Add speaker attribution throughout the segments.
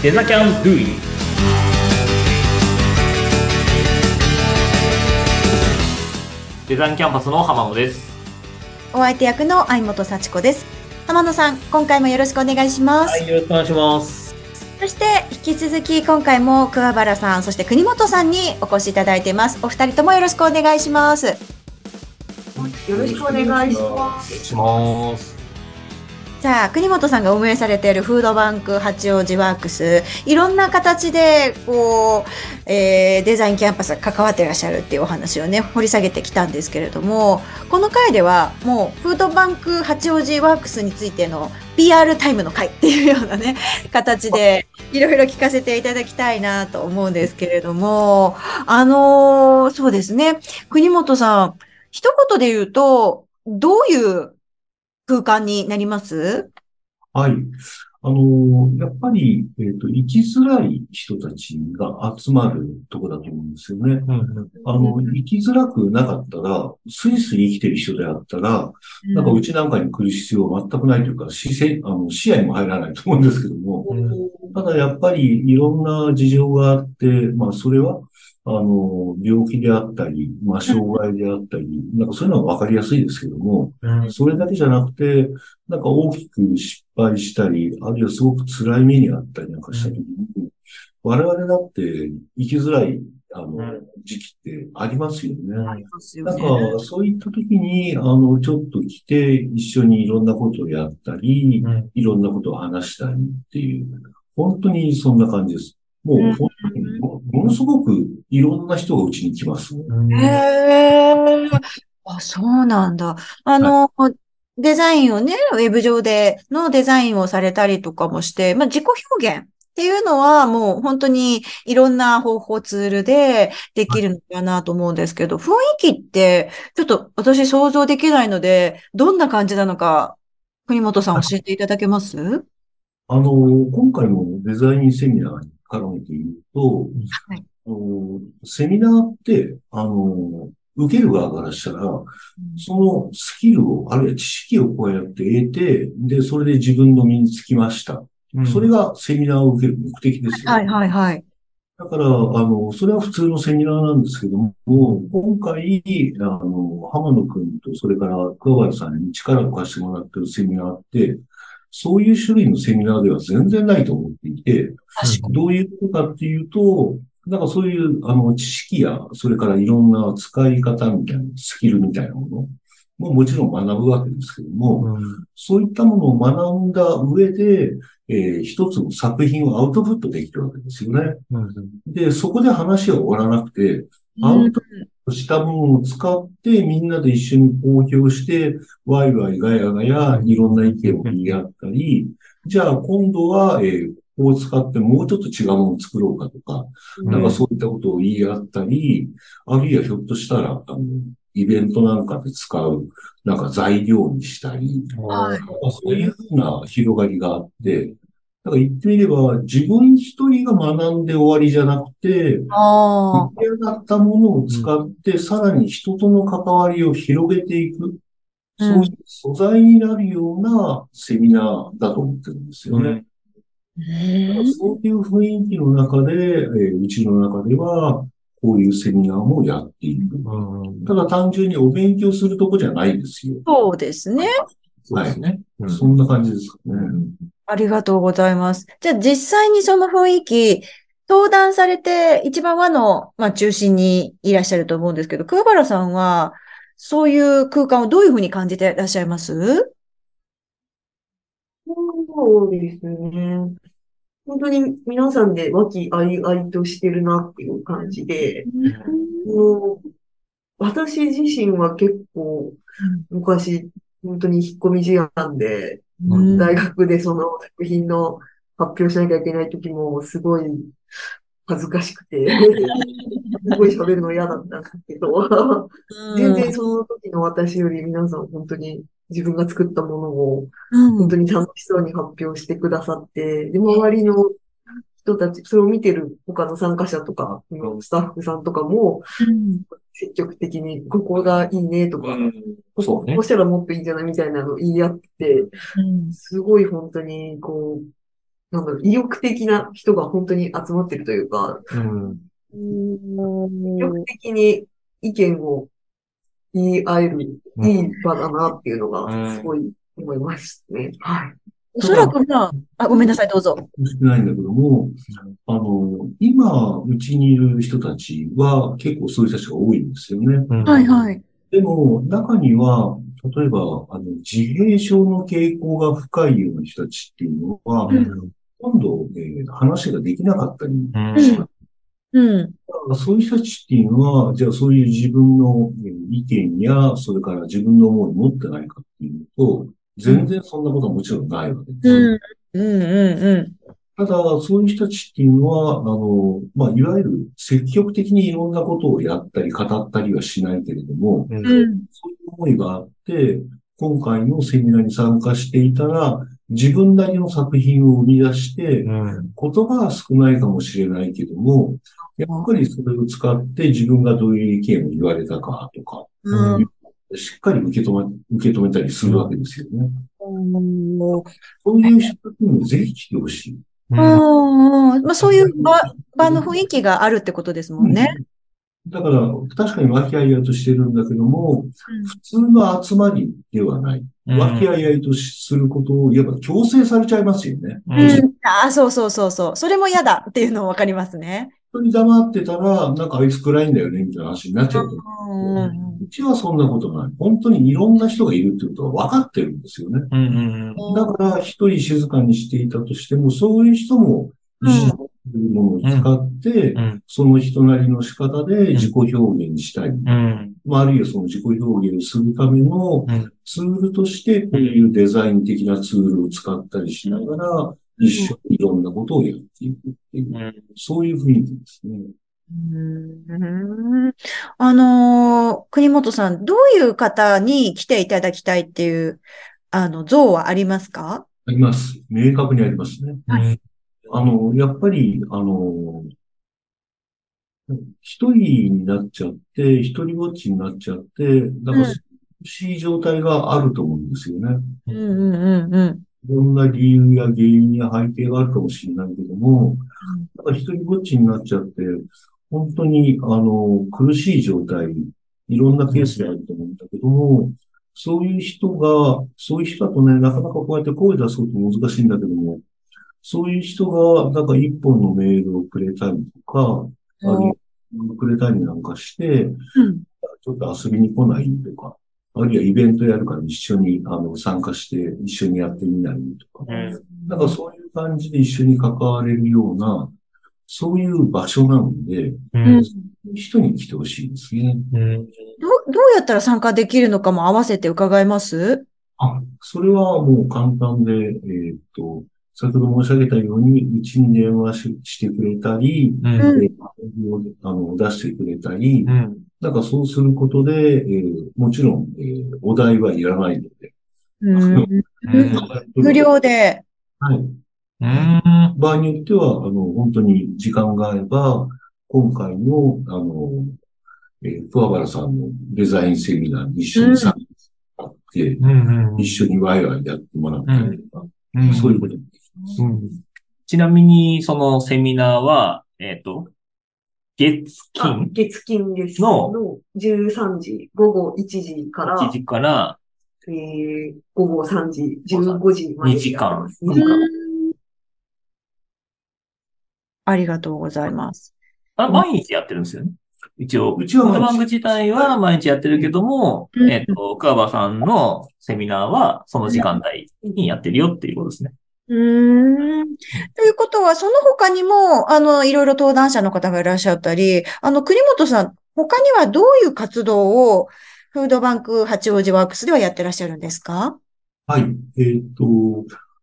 Speaker 1: デザキャンドゥイデザインキャンパスの浜野です。
Speaker 2: お相手役の相本幸子です。浜野さん、今回もよろしくお願いします。
Speaker 1: はい、よろしくお願いします。
Speaker 2: そして、引き続き今回も桑原さん、そして国本さんにお越しいただいています。お二人ともよろしくお願いします。
Speaker 3: よろしくお願いします。
Speaker 2: さあ、国本さんが運営されているフードバンク八王子ワークス、いろんな形で、こう、えーデザインキャンパスが関わっていらっしゃるっていうお話をね、掘り下げてきたんですけれども、この回ではもうフードバンク八王子ワークスについての PR タイムの回っていうようなね、形でいろいろ聞かせていただきたいなと思うんですけれども、あのーそうですね、国本さん、一言で言うと、どういう空間になります？
Speaker 4: はい。あの、やっぱり、えっと、生きづらい人たちが集まるとこだと思うんですよね。あの、生きづらくなかったら、スイスイ生きてる人であったら、なんかうちなんかに来る必要は全くないというか、視線、あの、視野にも入らないと思うんですけども、ただやっぱりいろんな事情があって、まあそれは、あの、病気であったり、まあ障害であったり、なんかそういうのはわかりやすいですけども、それだけじゃなくて、なんか大きく失敗したり、あるいはすごく辛い目にあったりなんかした時に、我々だって生きづらい、あの、時期ってありますよね。
Speaker 2: ありますよ
Speaker 4: なん
Speaker 2: ね。
Speaker 4: か、そういった時に、あの、ちょっと来て、一緒にいろんなことをやったり、いろんなことを話したりっていう、本当にそんな感じです。もう、
Speaker 2: うん
Speaker 4: 本当にも、ものすごくいろんな人がうちに来ます。
Speaker 2: へえ。あ、そうなんだ。あの、デザインをね、ウェブ上でのデザインをされたりとかもして、まあ、自己表現っていうのはもう本当にいろんな方法ツールでできるのかなと思うんですけど、雰囲気ってちょっと私想像できないので、どんな感じなのか、国本さん教えていただけます？
Speaker 4: あの、今回のデザインセミナーに絡めて言うと、
Speaker 2: はい
Speaker 4: あのセミナーって、あの、受ける側からしたら、そのスキルを、あるいは知識をこうやって得て、で、それで自分の身につきました。それがセミナーを受ける目的ですよ。
Speaker 2: はいはいはい。
Speaker 4: だから、あの、それは普通のセミナーなんですけども、今回、あの、浜野くんと、それから桑原さんに力を貸してもらってるセミナーって、そういう種類のセミナーでは全然ないと思っていて。どういうことかっていうと、なんかそういう、あの、知識や、それからいろんな使い方みたいな、スキルみたいなものももちろん学ぶわけですけども、そういったものを学んだ上で、えー一つの作品をアウトプットできるわけですよね。で、そこで話は終わらなくて、アウトプットしたものを使ってみんなで一緒に公表して、ワイワイガヤガヤいろんな意見を言い合ったり、じゃあ今度は、えーこう使ってもうちょっと違うものを作ろうかとか、なんかそういったことを言い合ったり、あるいはひょっとしたら、あの、イベントなんかで使う、なんか材料にしたり、
Speaker 2: はい。
Speaker 4: そういうふうな広がりがあって、だから言ってみれば、自分一人が学んで終わりじゃなくて、
Speaker 2: あ
Speaker 4: 出来上がったものを使って、さらに人との関わりを広げていく、そういう素材になるようなセミナーだと思ってるんですよね。そういう雰囲気の中で、えーうちの中では、こういうセミナーもやっていく。ただ単純にお勉強するとこじゃないですよ。
Speaker 2: そうですね。
Speaker 1: そうですね。
Speaker 4: そんな感じですかね。
Speaker 2: ありがとうございます。じゃあ実際にその雰囲気、登壇されて一番和の、まあ、中心にいらっしゃると思うんですけど、桑原さんは、そういう空間をどういうふうに感じていらっしゃいます？
Speaker 3: そうですね。本当に皆さんで和気あいあいとしてるなっていう感じで、もう私自身は結構昔、本当に引っ込み思案で、
Speaker 2: うん
Speaker 3: 大学でその作品の発表しなきゃいけない時もすごい恥ずかしくて、すごい喋るの嫌だったんですけど、全然その時の私より皆さん本当に自分が作ったものを
Speaker 2: うん。
Speaker 3: 本当に楽しそうに発表してくださって、で、周りの人たち、それを見てる他の参加者とか、スタッフさんとかも
Speaker 2: うん
Speaker 3: 積極的にここがいいねとか、
Speaker 1: うね
Speaker 3: ここうしたらもっといいんじゃないみたいなのを言い合って、
Speaker 2: うん
Speaker 3: すごい本当にこう、なんだろう、意欲的な人が本当に集まってるというか、
Speaker 1: うん。
Speaker 3: 意欲的に意見を言い合える、いい場だなっていうのが、すごい思いますね。はい。
Speaker 2: おそらくまあ、あ、ごめんなさい、どうぞ。
Speaker 4: してないんだけども、あの、今、うちにいる人たちは結構そういう人たちが多いんですよね。
Speaker 2: はいはい。
Speaker 4: でも、中には、例えば、あの、自閉症の傾向が深いような人たちっていうのは、
Speaker 1: うん。
Speaker 4: 今度、えー話ができなかったり
Speaker 1: うん
Speaker 4: します。
Speaker 2: うん。
Speaker 4: そういう人たちっていうのは、じゃあそういう自分のえー意見や、それから自分の思いを持ってないかっていうと、全然そんなことはもちろんないわけです。
Speaker 2: うん。うん。うん。
Speaker 4: ただ、そういう人たちっていうのは、あの、まあ、いわゆる積極的にいろんなことをやったり語ったりはしないけれども、
Speaker 2: うん。
Speaker 4: そういう思いがあって、今回のセミナーに参加していたら、自分なりの作品を生み出して、
Speaker 1: うん。
Speaker 4: 言葉は少ないかもしれないけども、やっぱりそれを使って自分がどういう意見を言われたかとか、
Speaker 2: うん。
Speaker 4: しっかり受け止め、受け止めたりするわけですよね。
Speaker 2: うん。
Speaker 4: そういう人たちにもぜひ来てほしい。
Speaker 2: うん。まあ、そういう場、場の雰囲気があるってことですもんね。
Speaker 4: だから、確かに和気あいあいとしてるんだけども、普通の集まりではない。和気あいあいとすることを言えば強制されちゃいますよね。
Speaker 1: う。
Speaker 2: うんん。ああ、そうそうそうそう。それも嫌だっていうのわかりますね。
Speaker 4: 人に黙ってたら、なんかあいつ暗いんだよね、みたいな話になっちゃうと。
Speaker 2: うん。
Speaker 4: うちはそんなことない。本当にいろんな人がいるってことは分かってるんですよね。
Speaker 1: うん。
Speaker 4: だから、一人静かにしていたとしても、そういう人も、いうものを使って、
Speaker 1: うん。
Speaker 4: その人なりの仕方で自己表現したい。
Speaker 1: うん。
Speaker 4: まあ、あるいはその自己表現をするための
Speaker 1: うん
Speaker 4: ツールとして、こういうデザイン的なツールを使ったりしながら、一緒にいろんなことをやっていくっていう、
Speaker 1: うん。
Speaker 4: そういう雰囲気ですね。
Speaker 2: うんあのー国本さん、どういう方に来ていただきたいっていう、あの、像はありますか？
Speaker 4: あります。明確にありますね。
Speaker 1: うん。
Speaker 4: あの、やっぱり、あの、一人になっちゃって、一人ぼっちになっちゃって、だから、
Speaker 2: うん
Speaker 4: 苦しい状態があると思うんですよね。
Speaker 2: うんうんうんうん。
Speaker 4: いろんな理由や原因や背景があるかもしれないけども、だから一人ぼっちになっちゃって、本当に、あの、苦しい状態、いろんなケースであると思うんだけども、そういう人が、そういう人だとね、なかなかこうやって声出すこと難しいんだけども、そういう人が、なんか一本のメールをくれたりとか、あるいはくれたりなんかして、
Speaker 2: うん
Speaker 4: ちょっと遊びに来ないとか、あるいはイベントやるから一緒にあの参加して一緒にやってみないとか、
Speaker 1: うん。
Speaker 4: なんかそういう感じで一緒に関われるような、そういう場所なので、
Speaker 1: う
Speaker 2: うん
Speaker 4: ういう人に来てほしいですね。
Speaker 1: うん。
Speaker 2: どう、どうやったら参加できるのかも合わせて伺えます？
Speaker 4: あ、それはもう簡単で、えーっと、先ほど申し上げたように、うちに電話ししてくれたり、
Speaker 1: うん。
Speaker 4: えーあの出してくれたり、
Speaker 1: うん。
Speaker 4: なんかそうすることで、えーもちろん、えーお題はいらないので。
Speaker 2: うん無料で。
Speaker 4: はい。
Speaker 1: うん。
Speaker 4: 場合によっては、あの、本当に時間があれば、今回の、あの、えー、桑原さんのデザインセミナーに一緒に参加して、
Speaker 1: うん。
Speaker 4: 一緒にワイワイやってもらったりとか、
Speaker 1: うん。
Speaker 4: そういうこと。
Speaker 1: うんちなみに、そのセミナーは、えっと、月
Speaker 3: あ
Speaker 1: 金
Speaker 3: 月金です。
Speaker 1: の？
Speaker 3: の13時、午後1時から、
Speaker 1: 1時から、
Speaker 3: えー、午後3時、15時まで
Speaker 1: 2時間
Speaker 3: やってます。2時間。
Speaker 2: ありがとうございます。
Speaker 1: あ、毎日やってるんですよね。一応。
Speaker 4: うちは毎日
Speaker 1: フードバンク自体は毎日やってるけども、
Speaker 2: うん
Speaker 1: えっと、桑場さんのセミナーはその時間帯にやってるよっていうことですね。
Speaker 2: うん。ということは、その他にも、あの、いろいろ登壇者の方がいらっしゃったり、あの、国本さん、他にはどういう活動を、フードバンク八王子ワークスではやってらっしゃるんですか？
Speaker 4: はい。えーっと、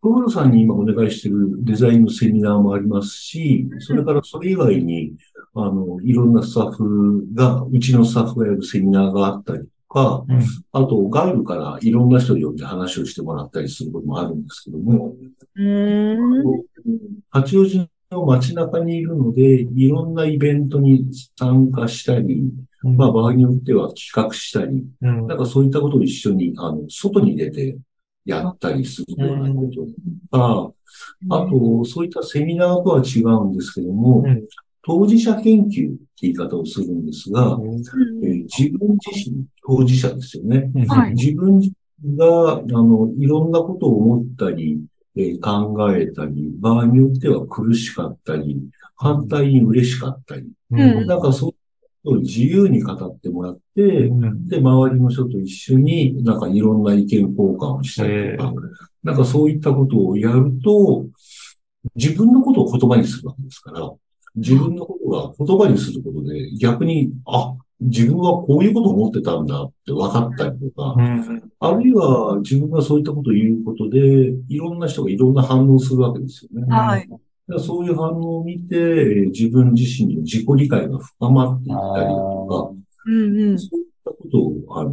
Speaker 4: 小原さんに今お願いしているデザインのセミナーもありますし、それからそれ以外に、あの、いろんなスタッフが、うちのスタッフがやるセミナーがあったりか、
Speaker 1: うん。
Speaker 4: あと外部からいろんな人を呼んで話をしてもらったりすることもあるんですけども。八王子の街中にいるので、いろんなイベントに参加したり、まあ場合によっては企画したり、
Speaker 1: うん。
Speaker 4: なんかそういったことを一緒に、あの、外に出てやったりするようなこととか、あと、そういったセミナーとは違うんですけども、
Speaker 1: うん。
Speaker 4: 当事者研究言い方をするんですが、えー自分自身、当事者ですよね。
Speaker 2: はい。
Speaker 4: 自分自身が、あの、いろんなことを思ったり、えー考えたり、場合によっては苦しかったり、反対に嬉しかったり、
Speaker 2: うん。
Speaker 4: なんかそういうことを自由に語ってもらって、
Speaker 1: うん。
Speaker 4: で、周りの人と一緒になんかいろんな意見交換をしたりとか、なんかそういったことをやると、自分のことを言葉にするわけですから、自分のことが言葉にすることで逆に、あ、自分はこういうことを思ってたんだって分かったりとか、
Speaker 1: うん
Speaker 4: あるいは自分がそういったことを言うことで、いろんな人がいろんな反応をするわけですよね。
Speaker 2: はい。
Speaker 4: だからそういう反応を見て、えー自分自身の自己理解が深まっていったりだと
Speaker 2: うんうん
Speaker 4: か、。そういったことを、あの、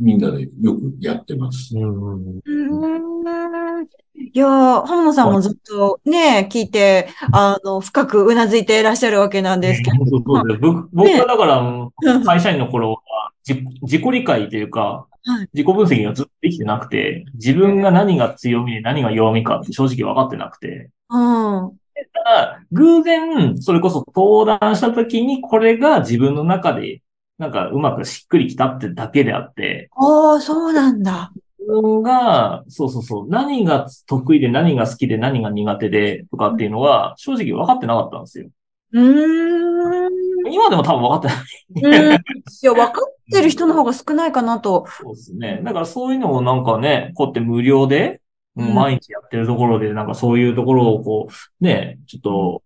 Speaker 4: みんなでよくやってます。
Speaker 1: うん
Speaker 2: うーんいやー、浜野さんもずっとね、聞いて、あの、深くうなずいていらっしゃるわけなんですけど。
Speaker 1: そうそうです僕僕はだから、
Speaker 2: うん
Speaker 1: 会社員の頃は自自己理解というか
Speaker 2: はい、
Speaker 1: 自己分析がずっとできてなくて、自分が何が強みで何が弱みかって正直分かってなくて、
Speaker 2: うん。
Speaker 1: ただ、偶然、それこそ登壇した時に、これが自分の中で、なんかうまくしっくりきたってだけであって、
Speaker 2: ああ、そうなんだ。
Speaker 1: 自分が、そうそうそう、何が得意で何が好きで何が苦手でとかっていうのは、正直分かってなかったんですよ。
Speaker 2: うーん。
Speaker 1: 今でも多分分かってない。
Speaker 2: うんいや、分かってる人の方が少ないかなと。
Speaker 1: そうですね。だからそういうのをなんかね、こうやって無料で、毎日やってるところで、なんかそういうところをこう、ね、ちょっと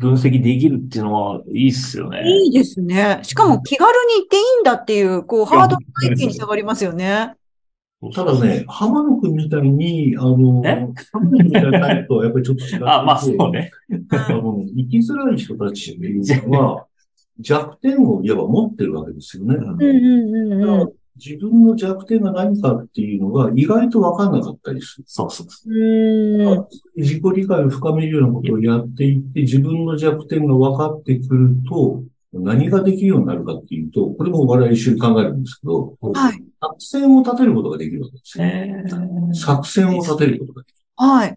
Speaker 1: 分析できるっていうのはいいっすよね。
Speaker 2: いいですね。しかも気軽に行っていいんだっていう、こう、ハードルが一気に下がりますよね。
Speaker 4: ただね、浜野くんみたいに、あの、
Speaker 1: え？
Speaker 4: 浜野くんみたいなタイプとはやっぱりちょっと違っていて、
Speaker 1: あ、まあそうね。
Speaker 4: あの、生きづらい人たちっていうのは、弱点をいわば持ってるわけですよね。
Speaker 2: うんうんうんうん。
Speaker 4: 自分の弱点が何かっていうのが意外とわかんなかったりする。
Speaker 1: そうそうそう。
Speaker 4: 自己理解を深めるようなことをやっていって、自分の弱点が分かってくると、何ができるようになるかっていうと、これも我々一緒に考えるんですけど、
Speaker 2: はい。
Speaker 4: 作戦を立てることができるわけですよ。
Speaker 1: えー
Speaker 4: 作戦を立てることができ
Speaker 2: はい。
Speaker 4: る。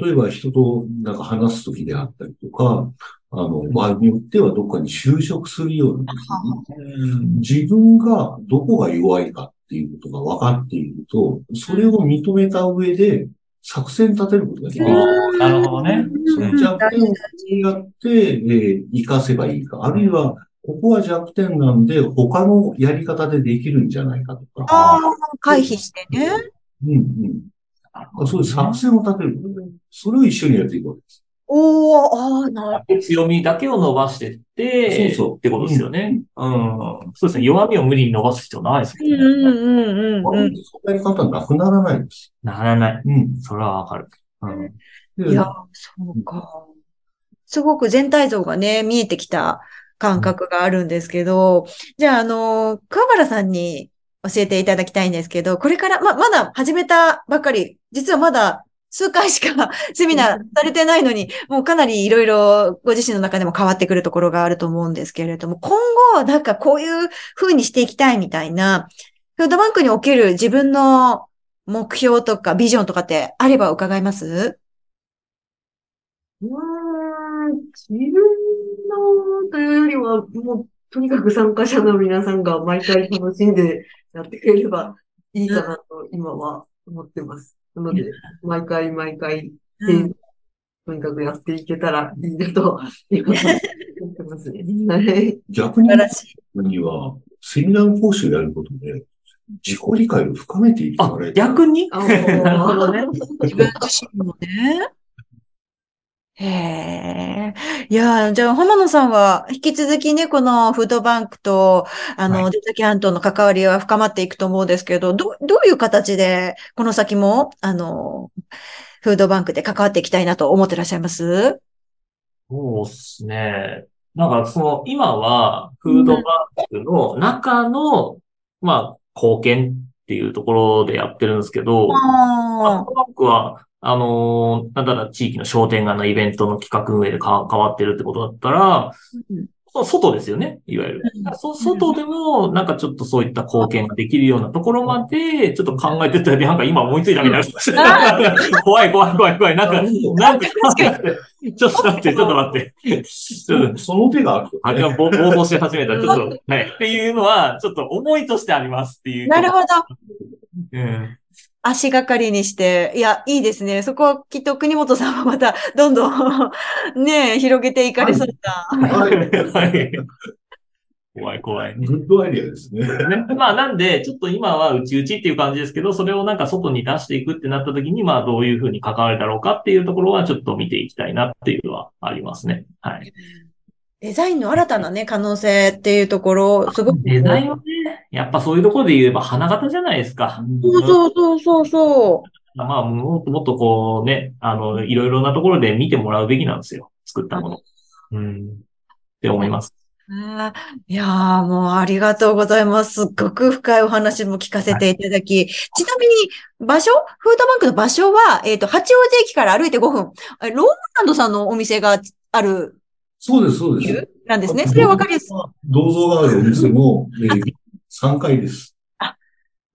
Speaker 4: 例えば人となんか話すときであったりとか、あの、場合によってはどっかに就職するように、自分がどこが弱いかっていうことが分かっていると、それを認めた上で作戦立てることができる。
Speaker 1: うんなるほどね。
Speaker 4: その弱点をどうやって、えー活かせばいいか。あるいは、ここは弱点なんで、他のやり方でできるんじゃないかとか。
Speaker 2: ああ、回避してね。
Speaker 4: うんうん。そういう作戦を立てる。それを一緒にやっていくわけです。
Speaker 2: おおああ、なる
Speaker 1: 強みだけを伸ばしてって、
Speaker 4: そうそう
Speaker 1: ってことですよね。うん。そうですね。弱みを無理に伸ばす必要ないです
Speaker 2: うん
Speaker 1: もんね。
Speaker 2: うんうんうんうん。
Speaker 4: そんなやり方はなくならないです。
Speaker 1: ならない。
Speaker 4: うん。
Speaker 1: それはわかる。うん。
Speaker 4: で
Speaker 2: いや、そうか。すごく全体像がね、見えてきた感覚があるんですけど、じゃあ、あの、桑原さんに教えていただきたいんですけど、これから、ま、まだ始めたばかり、実はまだ数回しか セミナーされてないのに、もうかなりいろいろご自身の中でも変わってくるところがあると思うんですけれども、今後、なんかこういう風にしていきたいみたいな、フードバンクにおける自分の目標とかビジョンとかってあれば伺います？
Speaker 3: うーん、自分のというよりは、もう、とにかく参加者の皆さんが毎回楽しんでやってくれればいいかなと今は思ってます。なので、毎回毎回、
Speaker 2: うん
Speaker 3: とにかくやっていけたらいいなと、今は思ってますね。はい。
Speaker 4: 逆には、セミナー講師をやることで、自己理解を深めていか
Speaker 1: あ
Speaker 4: れ、る。
Speaker 1: 逆に？
Speaker 3: あ
Speaker 1: なるほどね。
Speaker 2: 自分自身もね。へえ。いやー、じゃあ、浜野さんは、引き続きね、このフードバンクと、あの、
Speaker 1: は
Speaker 2: 出崎半島の関わりは深まっていくと思うんですけど、ど、どういう形で、この先も、あの、フードバンクで関わっていきたいなと思ってらっしゃいます？
Speaker 1: そうですね。なんかその、今は、フードバンクの中の、まあ、貢献っていうところでやってるんですけど、フードバンクは、あのーなんだら地域の商店街のイベントの企画運営でか関わってるってことだったら、
Speaker 2: うん
Speaker 1: 外ですよね、いわゆる。そ外でも、なんかちょっとそういった貢献ができるようなところまで、ちょっと考えてたり、なんか今思いついたみたいな。怖い怖い怖い怖い。なんか、なんか、ちょっと待って、ちょっと待って。
Speaker 4: ちょっとその手が。
Speaker 1: あれは暴走し始めた。ちょっと、はい。っていうのは、ちょっと思いとしてありますっていう。
Speaker 2: なるほど。
Speaker 1: うん。
Speaker 2: 足がかりにして、いや、いいですね。そこはきっと国本さんはまた、どんどん ね、広げていかれそうな。はい。はい。
Speaker 1: 怖い怖い。
Speaker 4: グッドアイディアですね。
Speaker 1: ねまあなんで、ちょっと今はうちうちっていう感じですけど、それをなんか外に出していくってなった時に、まあどういうふうに関わるだろうかっていうところはちょっと見ていきたいなっていうのはありますね。はい。
Speaker 2: デザインの新たなね、可能性っていうところ、すごく。
Speaker 1: デザインはね、やっぱそういうところで言えば花形じゃないですか。
Speaker 2: そうそうそうそうそう。
Speaker 1: まあ、もっともっとこうね、あの、いろいろなところで見てもらうべきなんですよ。作ったもの。うん。って思います。
Speaker 2: いやー、もうありがとうございます。すっごく深いお話も聞かせていただき。はい、ちなみに、場所？フードバンクの場所は、えっ、ー、と、八王子駅から歩いて5分。ローマンドさんのお店がある
Speaker 4: そうです、そうです。
Speaker 2: なんですね。それはわかりやすい。
Speaker 4: 銅像があるお店も、えー、3階です。
Speaker 2: あ、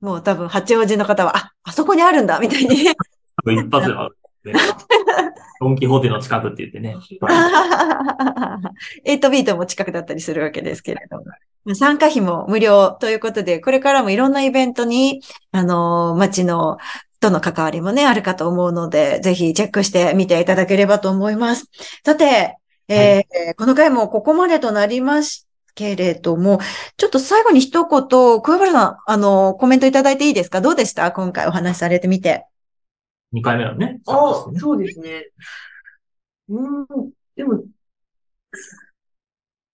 Speaker 2: もう多分、八王子の方は、あ、あそこにあるんだ、みたいに。一
Speaker 1: 発である、ね。ドンキホーテの近くって言ってね。
Speaker 2: エイトビートも近くだったりするわけですけれども。参加費も無料ということで、これからもいろんなイベントに、あの、街のとの関わりもね、あるかと思うので、ぜひチェックしてみていただければと思います。さて、えー、この回もここまでとなりますけれども、ちょっと最後に一言、小原さん、あの、コメントいただいていいですか？どうでした？今回お話しされてみて。
Speaker 1: 2回目のね。
Speaker 3: あ、そうですね。うん、でも、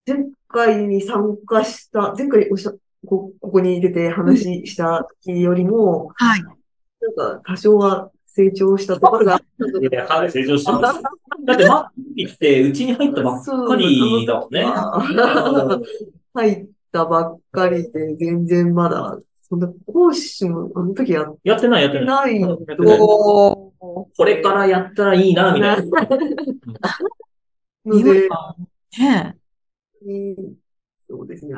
Speaker 3: 前回に参加した、前回おしゃこここに出て話した時よりも、
Speaker 2: はい。
Speaker 3: なんか多少は成長したところが。
Speaker 1: いや、はい、成長してます。だって、マッピって、うちに入ったばっかりだもんね。
Speaker 3: 入ったばっかりで、全然まだ、そんな講師も、あの時やって
Speaker 1: やってない、やって
Speaker 3: ない。ない
Speaker 1: これからやったらいいな、みたいな。
Speaker 3: ので、
Speaker 2: ね
Speaker 3: そうですね。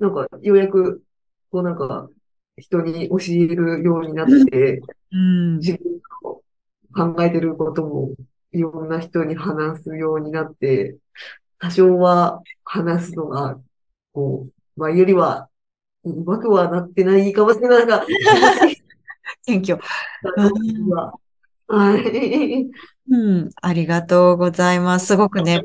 Speaker 3: なんか、ようやく、こうなんか、人に教えるようになって、うん、自分の考えてることもいろんな人に話すようになって、多少は話すのが、こう、前よりは、うまくはなってないかもしれないが、
Speaker 2: 謙虚。
Speaker 3: はい。
Speaker 2: うん、ありがとうございます。すごくね。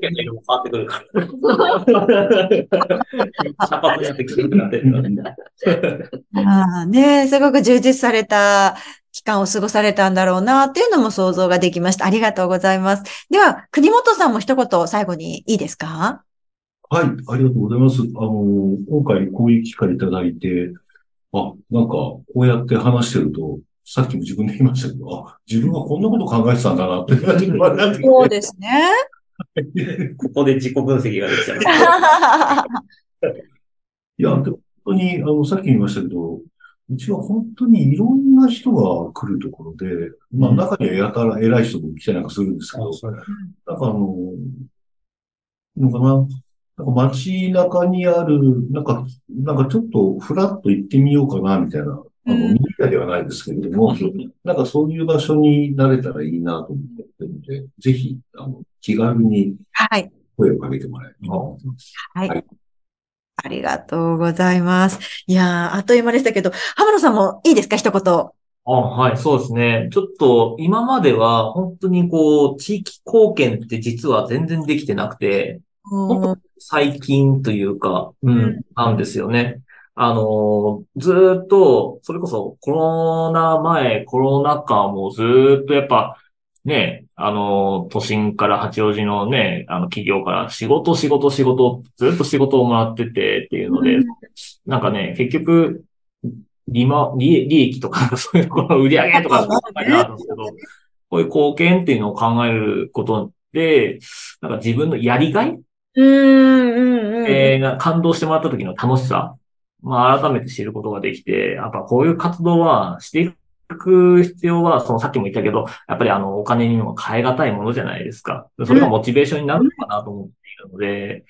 Speaker 2: あね、すごく充実された期間を過ごされたんだろうなっていうのも想像ができました。ありがとうございます。では、国本さんも一言最後にいいですか？
Speaker 4: はい、ありがとうございます。あの、今回こういう機会いただいて、あ、なんか、こうやって話してると、さっきも自分で言いましたけど、あ、自分はこんなこと考えてたんだなって。
Speaker 2: そうですね。
Speaker 1: ここで自己分析ができちゃ
Speaker 4: う。いや、本当に、あの、さっき言いましたけど、うちは本当にいろんな人が来るところで、まあ中にはやたら偉い人も来たりなんかするんですけど、なんかあの、のかな、なんか街中にある、なんか、なんかちょっとフラッと行ってみようかな、みたいなあの、ミディアではないですけれども、なんかそういう場所になれたらいいなと思ってるので、ぜひ、あの、気軽に声をかけてもらえればと思います。
Speaker 2: はい。はい、ありがとうございます。いやー、あっという間でしたけど、浜野さんもいいですか？一言。
Speaker 1: あはい、そうですね。ちょっと今までは本当にこう、地域貢献って実は全然できてなくて、最近というか、うん、なんですよね。あの、ずっと、それこそコロナ前、コロナ禍もずっとやっぱ、ね、あの、都心から八王子のね、あの企業から仕事、仕事、仕事、ずっと仕事をもらっててっていうので、なんかね、結局、利ま、利利益とか、そういうところの売り上げとか考えてあるんですけど、こういう貢献っていうのを考えることで、なんか自分のやりがい
Speaker 2: うんうんうん、
Speaker 1: えー、感動してもらった時の楽しさまあ、改めて知ることができて、やっぱこういう活動はしていく必要は、そのさっきも言ったけど、やっぱりあの、お金にも変え難いものじゃないですか。それがモチベーションになるのかなと思っているので、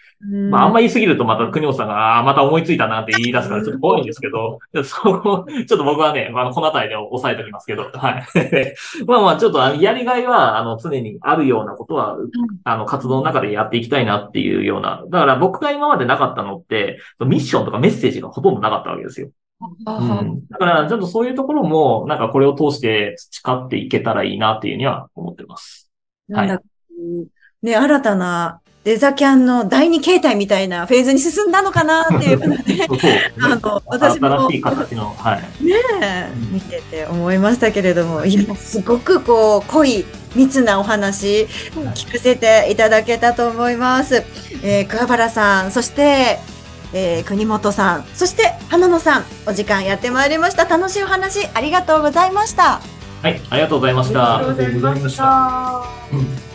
Speaker 1: まあ、あんま言い過ぎるとまた国本さんが、ああ、また思いついたなって言い出すからちょっと怖いんですけど、そこ、ちょっと僕はね、まあ、この辺りで抑えておきますけど、はい。まあまあ、ちょっとあの、やりがいは、あの、常にあるようなことは、あの、活動の中でやっていきたいなっていうような、だから僕が今までなかったのって、ミッションとかメッセージがほとんどなかったわけですよ。うん、だから、ちょっとそういうところも、なんかこれを通して培っていけたらいいなっていうには思ってます。
Speaker 2: はい。ね、新たなデザキャンの第二形態みたいなフェーズに進んだのかなっていうので、
Speaker 1: あの、私も。新しい形の、はい。
Speaker 2: ねえ、見てて思いましたけれども、いや、すごくこう、濃い、密なお話、聞かせていただけたと思います。えー、桑原さん、そして、えー、国本さん、そして花野さん、お時間やってまいりました。楽しいお話ありがとうございました。
Speaker 1: はい、ありがとうございました。
Speaker 3: ありがとうございました。